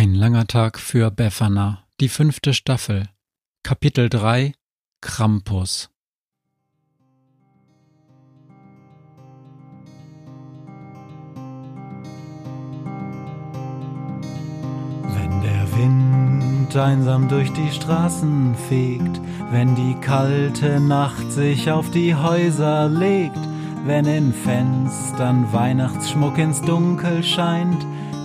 Ein langer Tag für Befana, die fünfte Staffel. Kapitel 3 Krampus. Wenn der Wind einsam durch die Straßen fegt, wenn die kalte Nacht sich auf die Häuser legt, wenn in Fenstern Weihnachtsschmuck ins Dunkel scheint,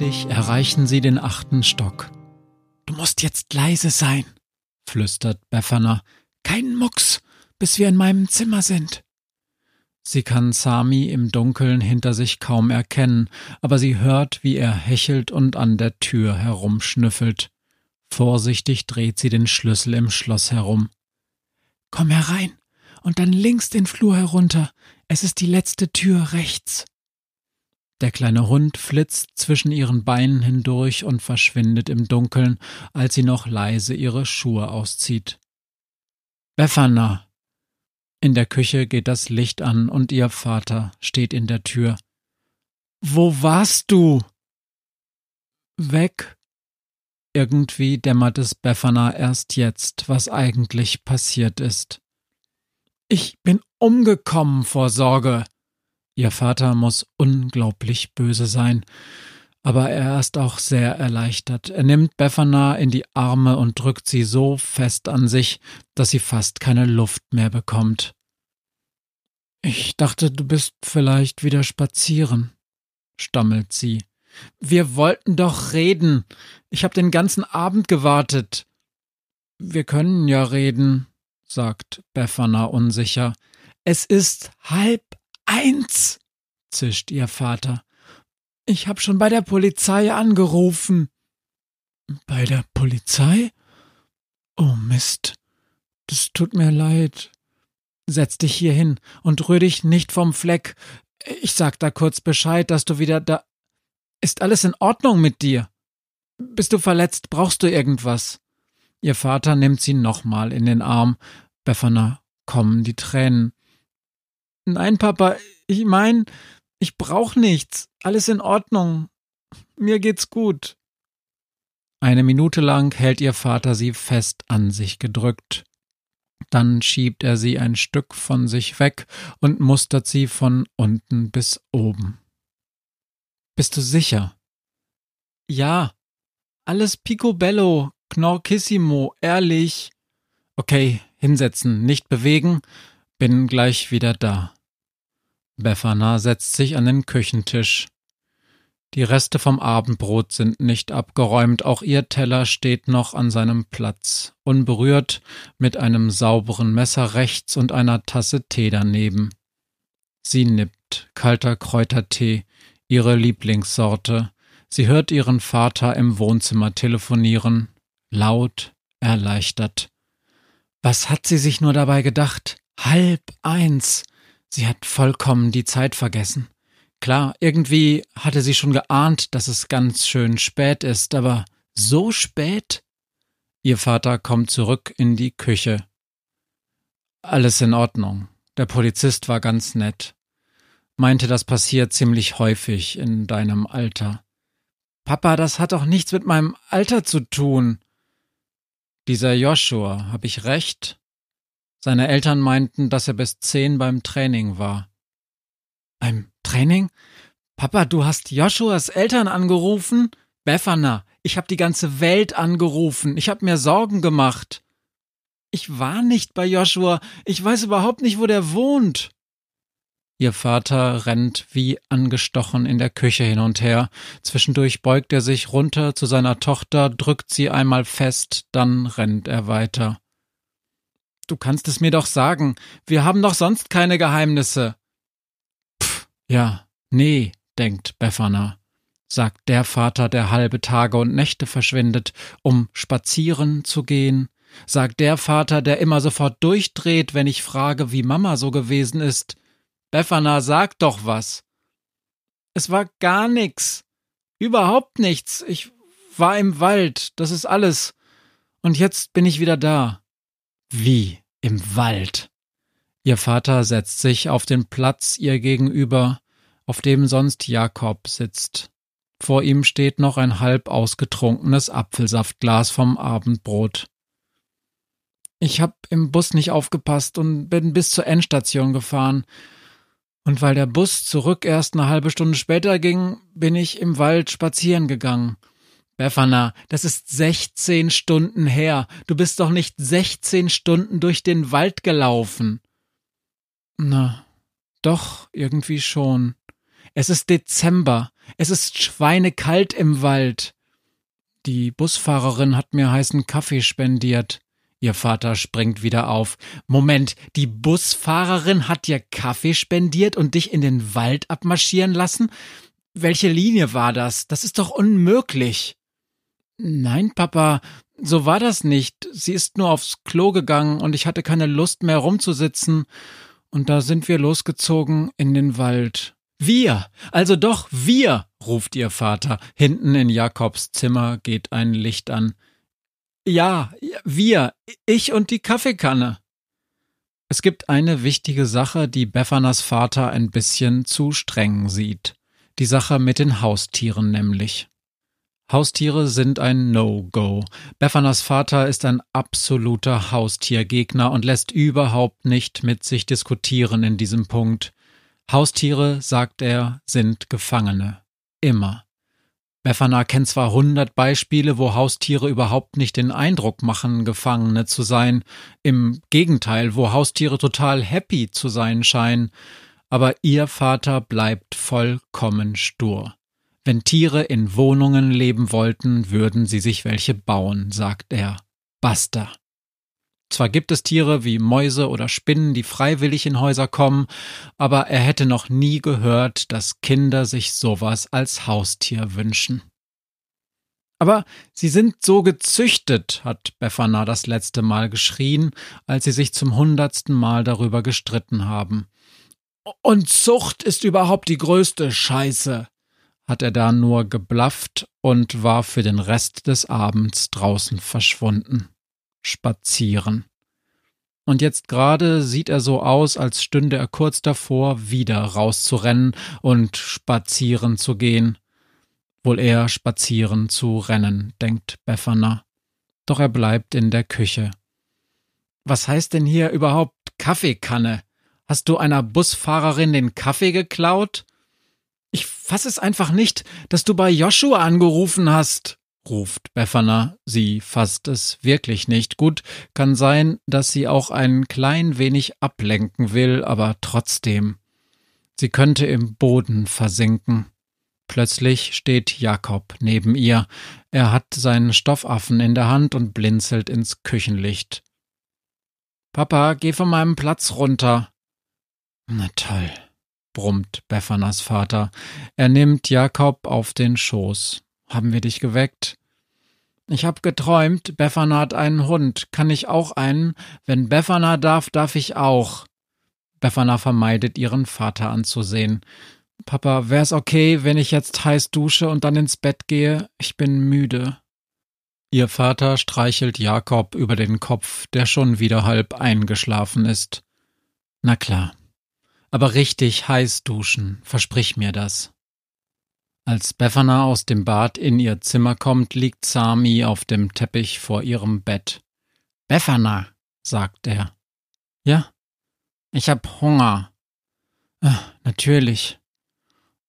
Endlich erreichen sie den achten Stock. Du musst jetzt leise sein, flüstert Befana. Kein Mucks, bis wir in meinem Zimmer sind. Sie kann Sami im Dunkeln hinter sich kaum erkennen, aber sie hört, wie er hechelt und an der Tür herumschnüffelt. Vorsichtig dreht sie den Schlüssel im Schloss herum. Komm herein und dann links den Flur herunter. Es ist die letzte Tür rechts. Der kleine Hund flitzt zwischen ihren Beinen hindurch und verschwindet im Dunkeln, als sie noch leise ihre Schuhe auszieht. Befana! In der Küche geht das Licht an und ihr Vater steht in der Tür. Wo warst du? Weg. Irgendwie dämmert es Befana erst jetzt, was eigentlich passiert ist. Ich bin umgekommen vor Sorge. Ihr Vater muss unglaublich böse sein, aber er ist auch sehr erleichtert. Er nimmt Befana in die Arme und drückt sie so fest an sich, dass sie fast keine Luft mehr bekommt. Ich dachte, du bist vielleicht wieder spazieren, stammelt sie. Wir wollten doch reden. Ich habe den ganzen Abend gewartet. Wir können ja reden, sagt Befana unsicher. Es ist halb eins, zischt ihr Vater. Ich hab schon bei der Polizei angerufen. Bei der Polizei? Oh Mist. Das tut mir leid. Setz dich hier hin und rühr dich nicht vom Fleck. Ich sag da kurz Bescheid, dass du wieder da. Ist alles in Ordnung mit dir? Bist du verletzt? Brauchst du irgendwas? Ihr Vater nimmt sie nochmal in den Arm. Befana kommen die Tränen. Nein, Papa, ich mein, ich brauch nichts. Alles in Ordnung. Mir geht's gut. Eine Minute lang hält ihr Vater sie fest an sich gedrückt. Dann schiebt er sie ein Stück von sich weg und mustert sie von unten bis oben. Bist du sicher? Ja. Alles picobello, knorkissimo, ehrlich. Okay, hinsetzen, nicht bewegen, bin gleich wieder da. Befana setzt sich an den Küchentisch. Die Reste vom Abendbrot sind nicht abgeräumt, auch ihr Teller steht noch an seinem Platz, unberührt, mit einem sauberen Messer rechts und einer Tasse Tee daneben. Sie nippt, kalter Kräutertee, ihre Lieblingssorte. Sie hört ihren Vater im Wohnzimmer telefonieren, laut, erleichtert. Was hat sie sich nur dabei gedacht? Halb eins. Sie hat vollkommen die Zeit vergessen. Klar, irgendwie hatte sie schon geahnt, dass es ganz schön spät ist, aber so spät? Ihr Vater kommt zurück in die Küche. Alles in Ordnung. Der Polizist war ganz nett. Meinte, das passiert ziemlich häufig in deinem Alter. Papa, das hat doch nichts mit meinem Alter zu tun. Dieser Joshua, hab ich recht? Seine Eltern meinten, dass er bis zehn beim Training war. Beim Training? Papa, du hast Joshuas Eltern angerufen? Befana, Ich hab die ganze Welt angerufen. Ich hab mir Sorgen gemacht. Ich war nicht bei Joshua. Ich weiß überhaupt nicht, wo der wohnt. Ihr Vater rennt wie angestochen in der Küche hin und her. Zwischendurch beugt er sich runter zu seiner Tochter, drückt sie einmal fest, dann rennt er weiter. Du kannst es mir doch sagen. Wir haben doch sonst keine Geheimnisse. Pff, ja, nee, denkt Befana, sagt der Vater, der halbe Tage und Nächte verschwindet, um spazieren zu gehen, sagt der Vater, der immer sofort durchdreht, wenn ich frage, wie Mama so gewesen ist, Befana, sag doch was. Es war gar nix. Überhaupt nichts. Ich war im Wald. Das ist alles. Und jetzt bin ich wieder da. Wie im Wald? Ihr Vater setzt sich auf den Platz ihr gegenüber, auf dem sonst Jakob sitzt. Vor ihm steht noch ein halb ausgetrunkenes Apfelsaftglas vom Abendbrot. Ich hab im Bus nicht aufgepasst und bin bis zur Endstation gefahren. Und weil der Bus zurück erst eine halbe Stunde später ging, bin ich im Wald spazieren gegangen. Befana, das ist 16 Stunden her. Du bist doch nicht 16 Stunden durch den Wald gelaufen. Na, doch, irgendwie schon. Es ist Dezember. Es ist schweinekalt im Wald. Die Busfahrerin hat mir heißen Kaffee spendiert. Ihr Vater springt wieder auf. Moment, die Busfahrerin hat dir Kaffee spendiert und dich in den Wald abmarschieren lassen? Welche Linie war das? Das ist doch unmöglich. Nein, Papa, so war das nicht. Sie ist nur aufs Klo gegangen und ich hatte keine Lust mehr rumzusitzen. Und da sind wir losgezogen in den Wald. Wir, also doch wir, ruft ihr Vater. Hinten in Jakobs Zimmer geht ein Licht an. Ja, wir, ich und die Kaffeekanne. Es gibt eine wichtige Sache, die Beffanas Vater ein bisschen zu streng sieht. Die Sache mit den Haustieren nämlich. Haustiere sind ein No-Go. Beffanas Vater ist ein absoluter Haustiergegner und lässt überhaupt nicht mit sich diskutieren in diesem Punkt. Haustiere, sagt er, sind Gefangene. Immer. Befana kennt zwar hundert Beispiele, wo Haustiere überhaupt nicht den Eindruck machen, Gefangene zu sein, im Gegenteil, wo Haustiere total happy zu sein scheinen, aber ihr Vater bleibt vollkommen stur. Wenn Tiere in Wohnungen leben wollten, würden sie sich welche bauen, sagt er. Basta. Zwar gibt es Tiere wie Mäuse oder Spinnen, die freiwillig in Häuser kommen, aber er hätte noch nie gehört, dass Kinder sich sowas als Haustier wünschen. Aber sie sind so gezüchtet, hat Befana das letzte Mal geschrien, als sie sich zum hundertsten Mal darüber gestritten haben. Und Zucht ist überhaupt die größte Scheiße, hat er da nur geblafft und war für den Rest des Abends draußen verschwunden spazieren. Und jetzt gerade sieht er so aus, als stünde er kurz davor, wieder rauszurennen und spazieren zu gehen. Wohl eher spazieren zu rennen, denkt Befana. Doch er bleibt in der Küche. Was heißt denn hier überhaupt Kaffeekanne? Hast du einer Busfahrerin den Kaffee geklaut? Ich fass es einfach nicht, dass du bei Joshua angerufen hast, ruft Befana. Sie fasst es wirklich nicht. Gut, kann sein, dass sie auch ein klein wenig ablenken will, aber trotzdem. Sie könnte im Boden versinken. Plötzlich steht Jakob neben ihr. Er hat seinen Stoffaffen in der Hand und blinzelt ins Küchenlicht. Papa, geh von meinem Platz runter. Na toll, brummt Beffanas Vater. Er nimmt Jakob auf den Schoß. Haben wir dich geweckt? Ich hab geträumt, Befana hat einen Hund. Kann ich auch einen? Wenn Befana darf, darf ich auch. Befana vermeidet ihren Vater anzusehen. Papa, wär's okay, wenn ich jetzt heiß dusche und dann ins Bett gehe? Ich bin müde. Ihr Vater streichelt Jakob über den Kopf, der schon wieder halb eingeschlafen ist. Na klar. Aber richtig heiß duschen, versprich mir das. Als Befana aus dem Bad in ihr Zimmer kommt, liegt Sami auf dem Teppich vor ihrem Bett. Befana, sagt er. Ja, ich hab Hunger. Ah, natürlich.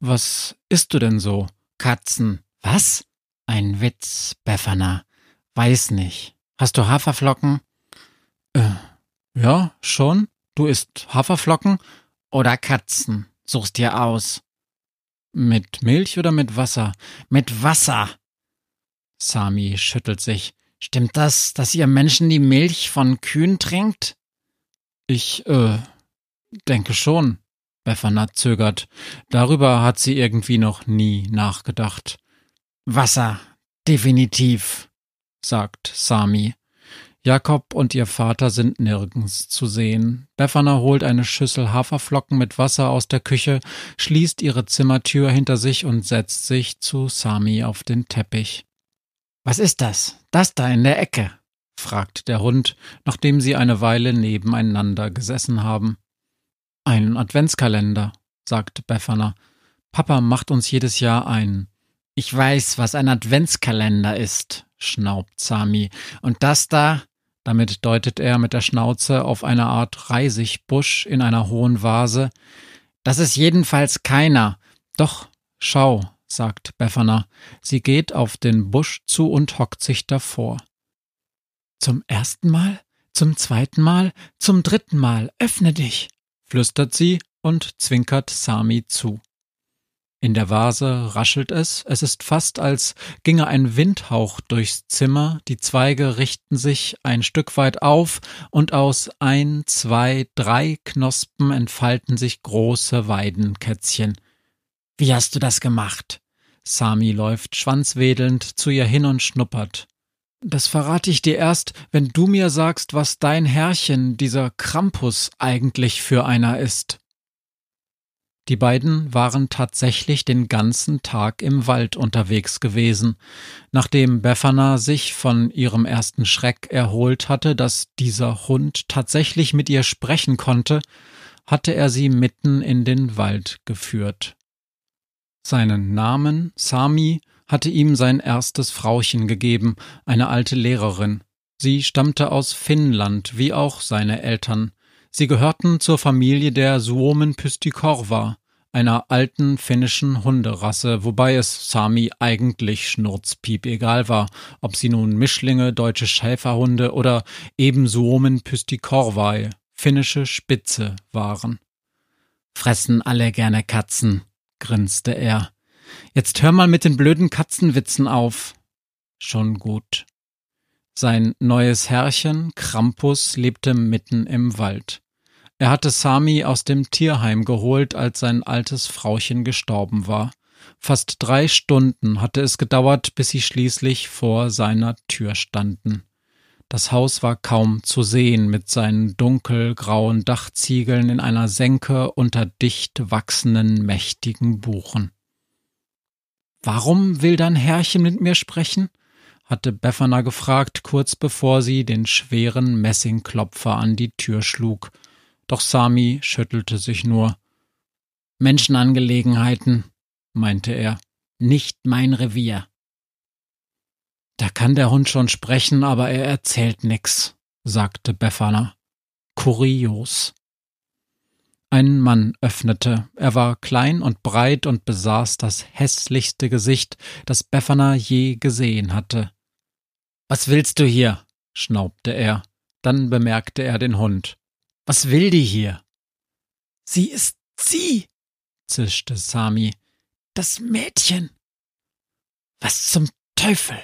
Was isst du denn so? Katzen. Was? Ein Witz, Befana. Weiß nicht. Hast du Haferflocken? Äh, ja, schon. Du isst Haferflocken? Oder Katzen? Suchst dir aus. Mit Milch oder mit Wasser? Mit Wasser! Sami schüttelt sich. Stimmt das, dass ihr Menschen die Milch von Kühen trinkt? Ich, äh, denke schon. Befana zögert. Darüber hat sie irgendwie noch nie nachgedacht. Wasser, definitiv, sagt Sami. Jakob und ihr Vater sind nirgends zu sehen. Befana holt eine Schüssel Haferflocken mit Wasser aus der Küche, schließt ihre Zimmertür hinter sich und setzt sich zu Sami auf den Teppich. Was ist das? Das da in der Ecke? fragt der Hund, nachdem sie eine Weile nebeneinander gesessen haben. Ein Adventskalender, sagt Befana. Papa macht uns jedes Jahr einen. Ich weiß, was ein Adventskalender ist, schnaubt Sami. Und das da, damit deutet er mit der Schnauze auf eine Art Reisigbusch in einer hohen Vase. Das ist jedenfalls keiner. Doch, schau, sagt Befana. Sie geht auf den Busch zu und hockt sich davor. Zum ersten Mal? Zum zweiten Mal? Zum dritten Mal? Öffne dich! flüstert sie und zwinkert Sami zu. In der Vase raschelt es, es ist fast, als ginge ein Windhauch durchs Zimmer, die Zweige richten sich ein Stück weit auf, und aus ein, zwei, drei Knospen entfalten sich große Weidenkätzchen. Wie hast du das gemacht? Sami läuft schwanzwedelnd zu ihr hin und schnuppert. Das verrate ich dir erst, wenn du mir sagst, was dein Herrchen, dieser Krampus, eigentlich für einer ist. Die beiden waren tatsächlich den ganzen Tag im Wald unterwegs gewesen. Nachdem Befana sich von ihrem ersten Schreck erholt hatte, dass dieser Hund tatsächlich mit ihr sprechen konnte, hatte er sie mitten in den Wald geführt. Seinen Namen, Sami, hatte ihm sein erstes Frauchen gegeben, eine alte Lehrerin. Sie stammte aus Finnland, wie auch seine Eltern. Sie gehörten zur Familie der Suomen Pystikorva, einer alten finnischen Hunderasse, wobei es Sami eigentlich schnurzpiep egal war, ob sie nun Mischlinge, deutsche Schäferhunde oder eben Suomen Pystikorvai, finnische Spitze waren. Fressen alle gerne Katzen, grinste er. Jetzt hör mal mit den blöden Katzenwitzen auf. Schon gut. Sein neues Herrchen, Krampus, lebte mitten im Wald. Er hatte Sami aus dem Tierheim geholt, als sein altes Frauchen gestorben war. Fast drei Stunden hatte es gedauert, bis sie schließlich vor seiner Tür standen. Das Haus war kaum zu sehen mit seinen dunkelgrauen Dachziegeln in einer Senke unter dicht wachsenden mächtigen Buchen. Warum will dein Herrchen mit mir sprechen? hatte Befana gefragt, kurz bevor sie den schweren Messingklopfer an die Tür schlug doch Sami schüttelte sich nur. Menschenangelegenheiten, meinte er, nicht mein Revier. Da kann der Hund schon sprechen, aber er erzählt nix, sagte Befana. Kurios. Ein Mann öffnete. Er war klein und breit und besaß das hässlichste Gesicht, das Befana je gesehen hatte. Was willst du hier? schnaubte er. Dann bemerkte er den Hund. Was will die hier? Sie ist sie, zischte Sami. Das Mädchen. Was zum Teufel?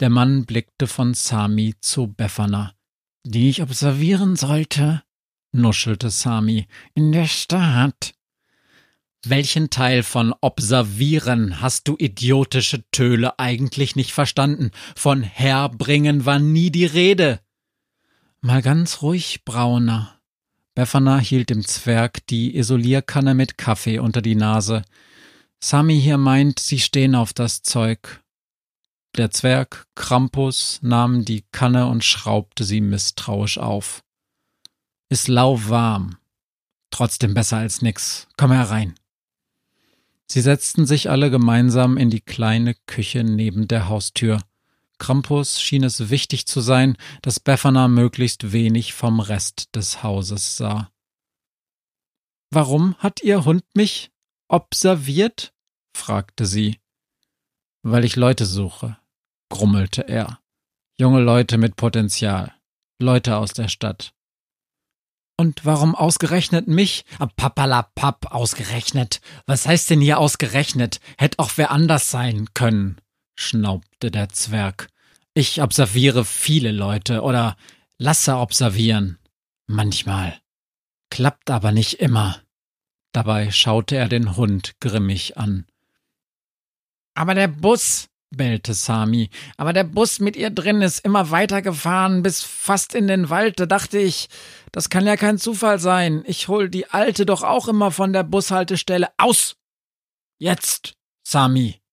Der Mann blickte von Sami zu Befana. Die ich observieren sollte, nuschelte Sami. In der Stadt. Welchen Teil von observieren hast du idiotische Töle eigentlich nicht verstanden? Von herbringen war nie die Rede. Mal ganz ruhig, Brauner. Befana hielt dem Zwerg die Isolierkanne mit Kaffee unter die Nase. Sami hier meint, sie stehen auf das Zeug. Der Zwerg Krampus nahm die Kanne und schraubte sie misstrauisch auf. Ist lauwarm. Trotzdem besser als nix. Komm herein. Sie setzten sich alle gemeinsam in die kleine Küche neben der Haustür. Krampus schien es wichtig zu sein, dass Befana möglichst wenig vom Rest des Hauses sah. Warum hat Ihr Hund mich observiert? fragte sie. Weil ich Leute suche, grummelte er. Junge Leute mit Potenzial. Leute aus der Stadt. Und warum ausgerechnet mich? Ah, Papalapap, ausgerechnet. Was heißt denn hier ausgerechnet? Hätte auch wer anders sein können, schnaubte der Zwerg. Ich observiere viele Leute oder lasse observieren. Manchmal. Klappt aber nicht immer. Dabei schaute er den Hund grimmig an. Aber der Bus, bellte Sami, aber der Bus mit ihr drin ist immer weitergefahren bis fast in den Wald. Da dachte ich, das kann ja kein Zufall sein. Ich hol die Alte doch auch immer von der Bushaltestelle aus. Jetzt, Sami.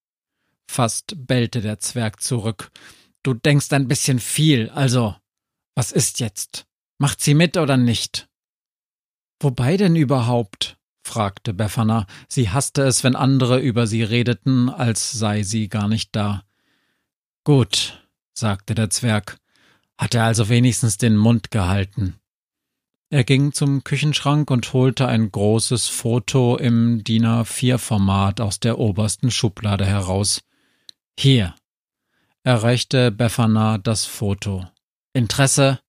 Fast bellte der Zwerg zurück. Du denkst ein bisschen viel, also. Was ist jetzt? Macht sie mit oder nicht? Wobei denn überhaupt? fragte Befana. Sie hasste es, wenn andere über sie redeten, als sei sie gar nicht da. Gut, sagte der Zwerg, hat er also wenigstens den Mund gehalten. Er ging zum Küchenschrank und holte ein großes Foto im DIN A4-Format aus der obersten Schublade heraus. Hier. Er reichte Befana das Foto. Interesse?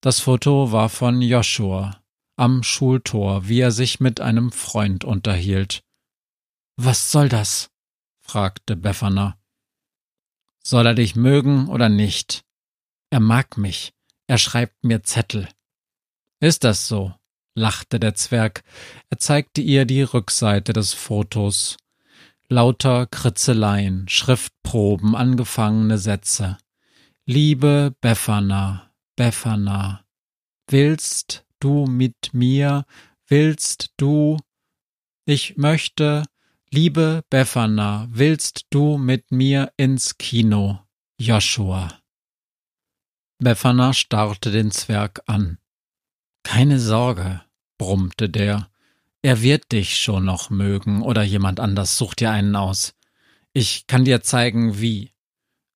Das Foto war von Joshua, am Schultor, wie er sich mit einem Freund unterhielt. Was soll das? fragte Befana. Soll er dich mögen oder nicht? Er mag mich. Er schreibt mir Zettel. Ist das so? lachte der Zwerg. Er zeigte ihr die Rückseite des Fotos. Lauter Kritzeleien, Schriftproben, angefangene Sätze. Liebe Befana, Befana, willst du mit mir, willst du, ich möchte, liebe Befana, willst du mit mir ins Kino, Joshua? Befana starrte den Zwerg an. Keine Sorge, brummte der, er wird dich schon noch mögen oder jemand anders sucht dir einen aus. Ich kann dir zeigen, wie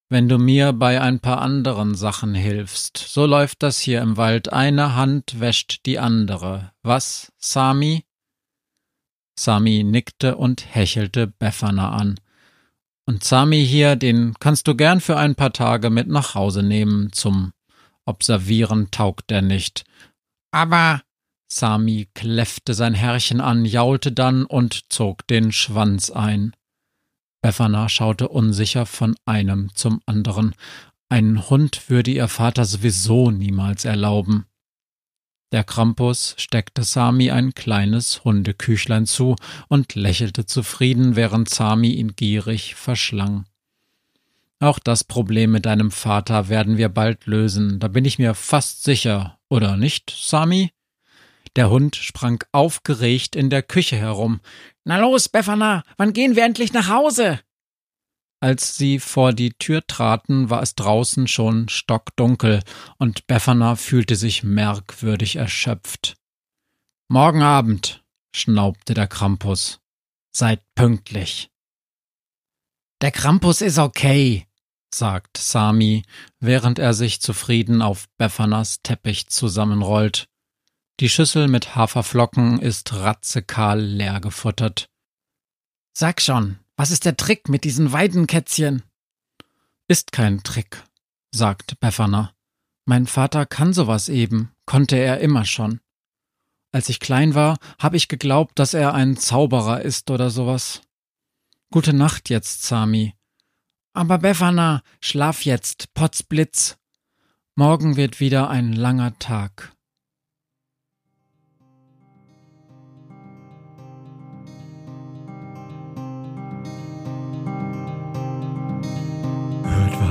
wenn du mir bei ein paar anderen Sachen hilfst. So läuft das hier im Wald. Eine Hand wäscht die andere. Was, Sami? Sami nickte und hechelte Befana an. Und Sami hier, den kannst du gern für ein paar Tage mit nach Hause nehmen. Zum Observieren taugt er nicht. Aber Sami kläffte sein Herrchen an, jaulte dann und zog den Schwanz ein. Befana schaute unsicher von einem zum anderen. Einen Hund würde ihr Vater sowieso niemals erlauben. Der Krampus steckte Sami ein kleines Hundeküchlein zu und lächelte zufrieden, während Sami ihn gierig verschlang. Auch das Problem mit deinem Vater werden wir bald lösen, da bin ich mir fast sicher, oder nicht, Sami? Der Hund sprang aufgeregt in der Küche herum. Na los, Befana, wann gehen wir endlich nach Hause? Als sie vor die Tür traten, war es draußen schon stockdunkel, und Befana fühlte sich merkwürdig erschöpft. Morgen Abend, schnaubte der Krampus. Seid pünktlich. Der Krampus ist okay, sagt Sami, während er sich zufrieden auf Befanas Teppich zusammenrollt. Die Schüssel mit Haferflocken ist ratzekahl leer gefuttert. Sag schon, was ist der Trick mit diesen Weidenkätzchen? Ist kein Trick, sagt Befana. Mein Vater kann sowas eben, konnte er immer schon. Als ich klein war, habe ich geglaubt, dass er ein Zauberer ist oder sowas. Gute Nacht jetzt, Sami. Aber Befana, schlaf jetzt, Potzblitz. Morgen wird wieder ein langer Tag.